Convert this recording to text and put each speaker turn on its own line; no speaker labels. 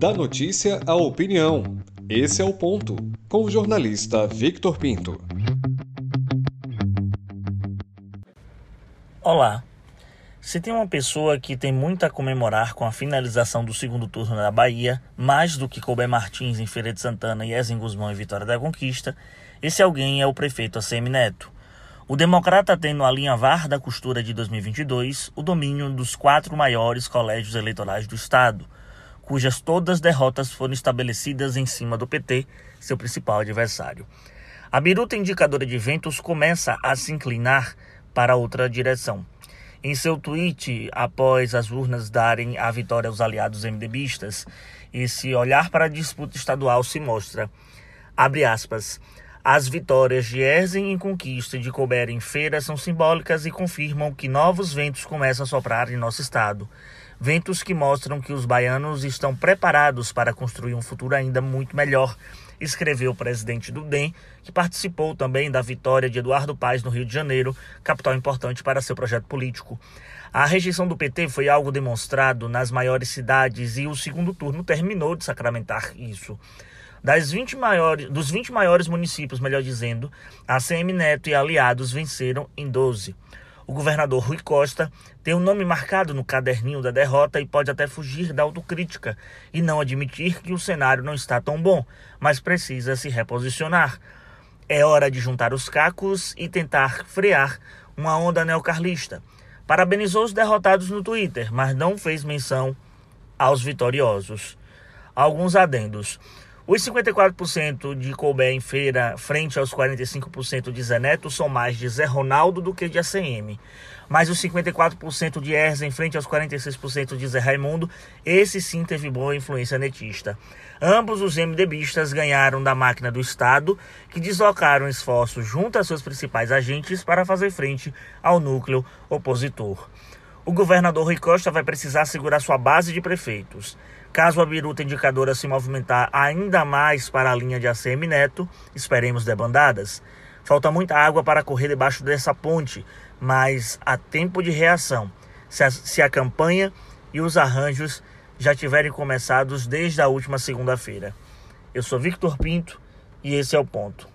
Da notícia à opinião. Esse é o ponto. Com o jornalista Victor Pinto.
Olá. Se tem uma pessoa que tem muito a comemorar com a finalização do segundo turno da Bahia, mais do que Colbert Martins em Feira de Santana e Ezen Guzmão em Vitória da Conquista, esse alguém é o prefeito ACM Neto. O democrata tem no alinhavar da costura de 2022 o domínio dos quatro maiores colégios eleitorais do Estado, cujas todas derrotas foram estabelecidas em cima do PT, seu principal adversário. A biruta indicadora de ventos começa a se inclinar para outra direção. Em seu tweet, após as urnas darem a vitória aos aliados MDBistas, esse olhar para a disputa estadual se mostra, abre aspas, as vitórias de Erzen em Conquista e de Colbert em Feira são simbólicas e confirmam que novos ventos começam a soprar em nosso estado. Ventos que mostram que os baianos estão preparados para construir um futuro ainda muito melhor, escreveu o presidente do DEM, que participou também da vitória de Eduardo Paes no Rio de Janeiro, capital importante para seu projeto político. A rejeição do PT foi algo demonstrado nas maiores cidades e o segundo turno terminou de sacramentar isso. Das 20 maiores, dos 20 maiores municípios, melhor dizendo, a CM Neto e aliados venceram em 12. O governador Rui Costa tem o um nome marcado no caderninho da derrota e pode até fugir da autocrítica e não admitir que o cenário não está tão bom, mas precisa se reposicionar. É hora de juntar os cacos e tentar frear uma onda neocarlista. Parabenizou os derrotados no Twitter, mas não fez menção aos vitoriosos. Alguns adendos. Os 54% de Colbert em feira, frente aos 45% de Zé Neto, são mais de Zé Ronaldo do que de ACM. Mas os 54% de Erza em frente aos 46% de Zé Raimundo, esse sim teve boa influência netista. Ambos os MDBistas ganharam da máquina do Estado, que deslocaram esforços junto a seus principais agentes para fazer frente ao núcleo opositor. O governador Rui Costa vai precisar segurar sua base de prefeitos. Caso a biruta indicadora se movimentar ainda mais para a linha de ACM Neto, esperemos debandadas. Falta muita água para correr debaixo dessa ponte, mas há tempo de reação. Se a, se a campanha e os arranjos já tiverem começados desde a última segunda-feira. Eu sou Victor Pinto e esse é o ponto.